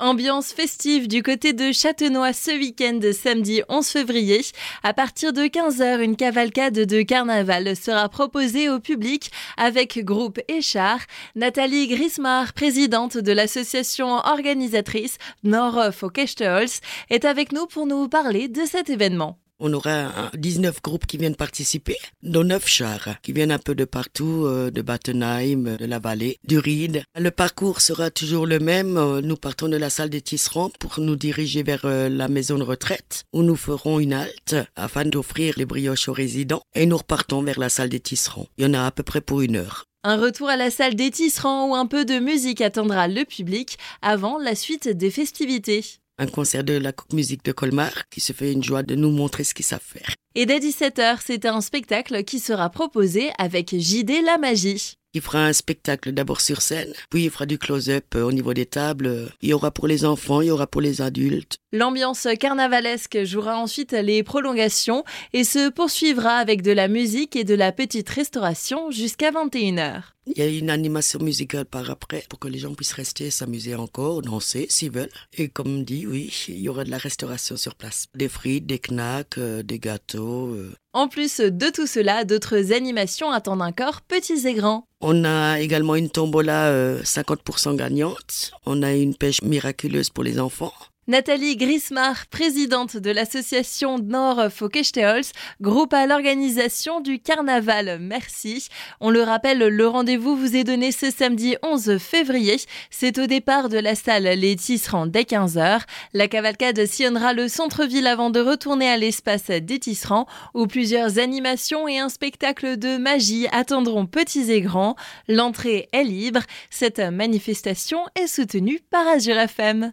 Ambiance festive du côté de Châtenois ce week-end samedi 11 février. À partir de 15h, une cavalcade de carnaval sera proposée au public avec groupe et. Nathalie Grismar, présidente de l'association organisatrice Nord of est avec nous pour nous parler de cet événement. On aura 19 groupes qui viennent participer, dont 9 chars qui viennent un peu de partout, euh, de Battenheim, de la vallée, du Ride. Le parcours sera toujours le même. Euh, nous partons de la salle des tisserands pour nous diriger vers euh, la maison de retraite où nous ferons une halte afin d'offrir les brioches aux résidents et nous repartons vers la salle des tisserands. Il y en a à peu près pour une heure. Un retour à la salle des tisserands où un peu de musique attendra le public avant la suite des festivités un concert de la musique de Colmar qui se fait une joie de nous montrer ce qu'ils savent faire. Et dès 17h, c'est un spectacle qui sera proposé avec JD La Magie. Il fera un spectacle d'abord sur scène, puis il fera du close-up euh, au niveau des tables. Il y aura pour les enfants, il y aura pour les adultes. L'ambiance carnavalesque jouera ensuite les prolongations et se poursuivra avec de la musique et de la petite restauration jusqu'à 21h. Il y a une animation musicale par après pour que les gens puissent rester, s'amuser encore, danser s'ils veulent. Et comme dit, oui, il y aura de la restauration sur place. Des frites, des knacks, euh, des gâteaux. Euh. En plus de tout cela, d'autres animations attendent encore petits et grands. On a également une tombola 50% euh, gagnante. On a une pêche miraculeuse pour les enfants. Nathalie Grismar, présidente de l'association Nord Folkestehals, groupe à l'organisation du carnaval. Merci. On le rappelle, le rendez-vous vous est donné ce samedi 11 février. C'est au départ de la salle Les Tisserands dès 15h. La cavalcade sillonnera le centre-ville avant de retourner à l'espace des Tisserands où plusieurs animations et un spectacle de magie attendront petits et grands. L'entrée est libre. Cette manifestation est soutenue par Azure FM.